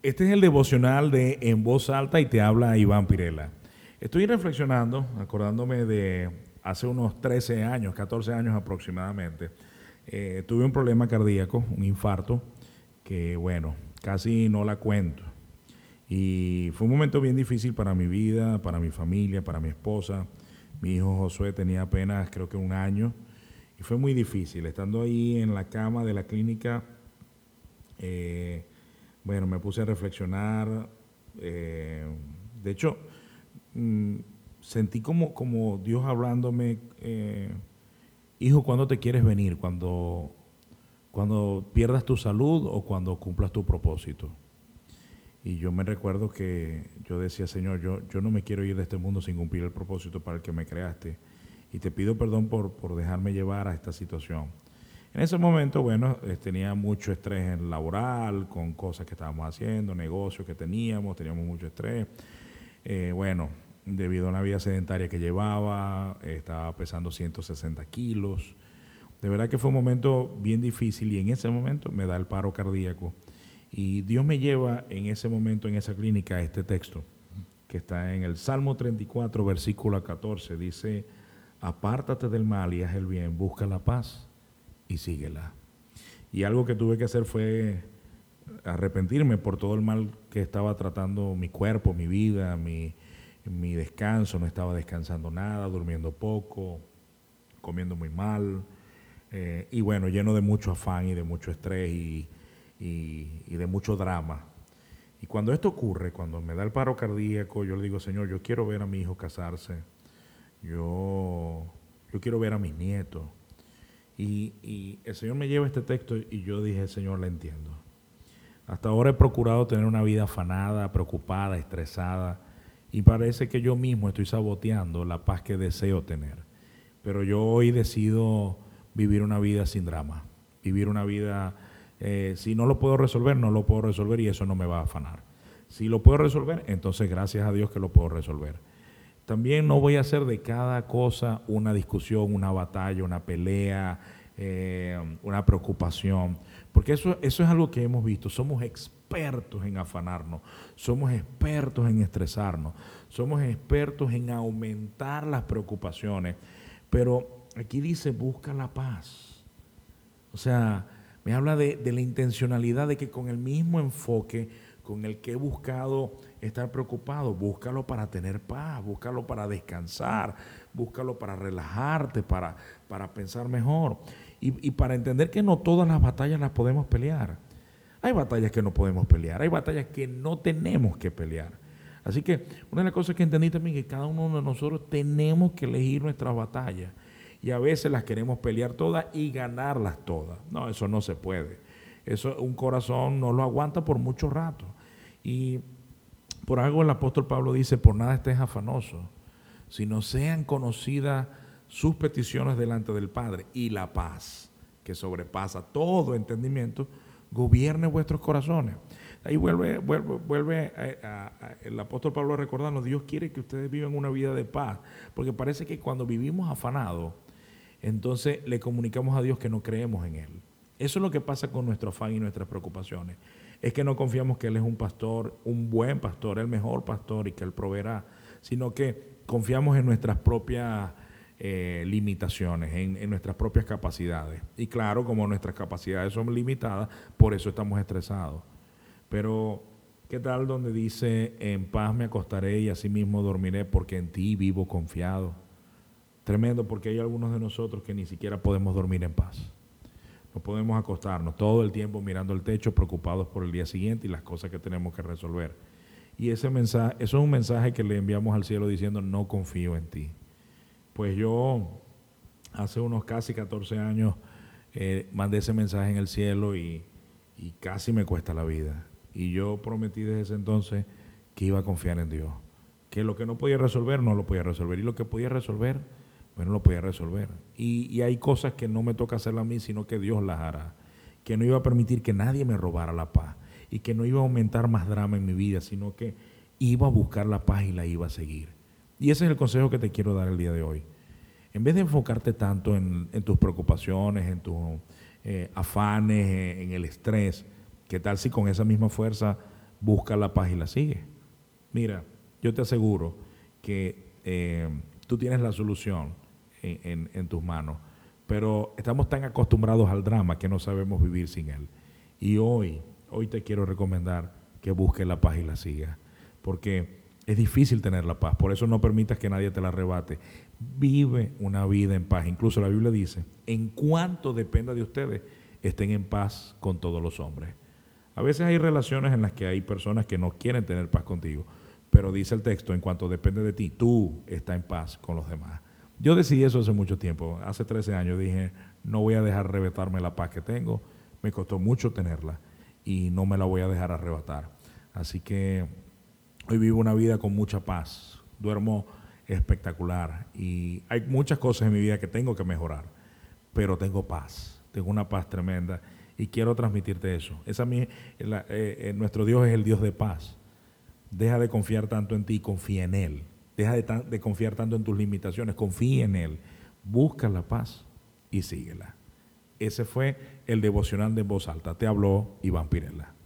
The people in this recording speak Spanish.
Este es el devocional de En Voz Alta y te habla Iván Pirela. Estoy reflexionando, acordándome de hace unos 13 años, 14 años aproximadamente. Eh, tuve un problema cardíaco, un infarto, que bueno, casi no la cuento. Y fue un momento bien difícil para mi vida, para mi familia, para mi esposa. Mi hijo Josué tenía apenas creo que un año y fue muy difícil. Estando ahí en la cama de la clínica, eh, bueno, me puse a reflexionar. Eh, de hecho, mm, sentí como, como Dios hablándome, eh, hijo, ¿cuándo te quieres venir? ¿Cuando, ¿Cuando pierdas tu salud o cuando cumplas tu propósito? Y yo me recuerdo que yo decía, Señor, yo, yo no me quiero ir de este mundo sin cumplir el propósito para el que me creaste. Y te pido perdón por, por dejarme llevar a esta situación. En ese momento, bueno, eh, tenía mucho estrés laboral, con cosas que estábamos haciendo, negocios que teníamos, teníamos mucho estrés. Eh, bueno, debido a una vida sedentaria que llevaba, estaba pesando 160 kilos. De verdad que fue un momento bien difícil y en ese momento me da el paro cardíaco. Y Dios me lleva en ese momento, en esa clínica, a este texto, que está en el Salmo 34, versículo 14. Dice, apártate del mal y haz el bien, busca la paz y síguela. Y algo que tuve que hacer fue arrepentirme por todo el mal que estaba tratando mi cuerpo, mi vida, mi, mi descanso, no estaba descansando nada, durmiendo poco, comiendo muy mal, eh, y bueno, lleno de mucho afán y de mucho estrés y, y, de mucho drama. Y cuando esto ocurre, cuando me da el paro cardíaco, yo le digo, Señor, yo quiero ver a mi hijo casarse, yo, yo quiero ver a mis nietos. Y, el Señor me lleva este texto y yo dije, Señor, le entiendo. Hasta ahora he procurado tener una vida afanada, preocupada, estresada, y parece que yo mismo estoy saboteando la paz que deseo tener. Pero yo hoy decido vivir una vida sin drama, vivir una vida eh, si no lo puedo resolver, no lo puedo resolver y eso no me va a afanar. Si lo puedo resolver, entonces gracias a Dios que lo puedo resolver. También no voy a hacer de cada cosa una discusión, una batalla, una pelea, eh, una preocupación, porque eso, eso es algo que hemos visto. Somos expertos en afanarnos, somos expertos en estresarnos, somos expertos en aumentar las preocupaciones, pero aquí dice busca la paz. O sea, me habla de, la intencionalidad de que con el mismo enfoque con el que he buscado estar preocupado, búscalo para tener paz, búscalo para descansar, búscalo para relajarte, para, para pensar mejor y, y para entender que no todas las batallas las podemos pelear. Hay batallas que no podemos pelear, hay batallas que no tenemos que pelear. Así que una de las cosas que entendí también es que cada uno de nosotros tenemos que elegir nuestras batallas y a veces las queremos pelear todas y ganarlas todas. No, eso no se puede. Eso un corazón no lo aguanta por mucho rato. Y por algo el apóstol Pablo dice, por nada estés afanoso, sino sean conocidas sus peticiones delante del Padre y la paz que sobrepasa todo entendimiento, gobierne vuestros corazones. Ahí vuelve, vuelve, vuelve el apóstol Pablo a recordarnos, Dios quiere que ustedes vivan una vida de paz, porque parece que cuando vivimos afanados, entonces le comunicamos a Dios que no creemos en Él. Eso es lo que pasa con nuestro afán y nuestras preocupaciones. Es que no confiamos que Él es un pastor, un buen pastor, el mejor pastor y que Él proveerá, sino que confiamos en nuestras propias eh, limitaciones, en, en, nuestras propias capacidades. Y claro, como nuestras capacidades son limitadas, por eso estamos estresados. Pero, ¿qué tal donde dice, en paz me acostaré y asimismo dormiré porque en ti vivo confiado? Tremendo porque hay algunos de nosotros que ni siquiera podemos dormir en paz. No podemos acostarnos todo el tiempo mirando el techo, preocupados por el día siguiente y las cosas que tenemos que resolver. Y ese mensaje, eso es un mensaje que le enviamos al cielo diciendo, no confío en ti. Pues yo hace unos casi 14 años eh, mandé ese mensaje en el cielo y, y casi me cuesta la vida. Y yo prometí desde ese entonces que iba a confiar en Dios. Que lo que no podía resolver, no lo podía resolver. Y lo que podía resolver, bueno, lo podía resolver. Y, hay cosas que no me toca hacerlas a mí, sino que Dios las hará. Que no iba a permitir que nadie me robara la paz. Y que no iba a aumentar más drama en mi vida, sino que iba a buscar la paz y la iba a seguir. Y ese es el consejo que te quiero dar el día de hoy. En vez de enfocarte tanto en, tus preocupaciones, en tus eh, afanes, en el estrés, ¿qué tal si con esa misma fuerza busca la paz y la sigue. Mira, yo te aseguro que eh, tú tienes la solución en, tus manos, pero estamos tan acostumbrados al drama que no sabemos vivir sin él. Y hoy, hoy te quiero recomendar que busques la paz y la siga, porque es difícil tener la paz, por eso no permitas que nadie te la arrebate. Vive una vida en paz. Incluso la Biblia dice, en cuanto dependa de ustedes, estén en paz con todos los hombres. A veces hay relaciones en las que hay personas que no quieren tener paz contigo, pero dice el texto, en cuanto depende de ti, tú estás en paz con los demás. Yo decidí eso hace mucho tiempo, hace 13 años dije, no voy a dejar arrebatarme la paz que tengo, me costó mucho tenerla y no me la voy a dejar arrebatar. Así que hoy vivo una vida con mucha paz, duermo espectacular y hay muchas cosas en mi vida que tengo que mejorar, pero tengo paz, tengo una paz tremenda y quiero transmitirte eso. Esa, eh, eh, nuestro Dios es el Dios de paz. Deja de confiar tanto en ti, confía en Él. Deja de, confiar tanto en tus limitaciones, confía en Él. Busca la paz y síguela. Ese fue el devocional de voz alta. Te habló Iván Pirela.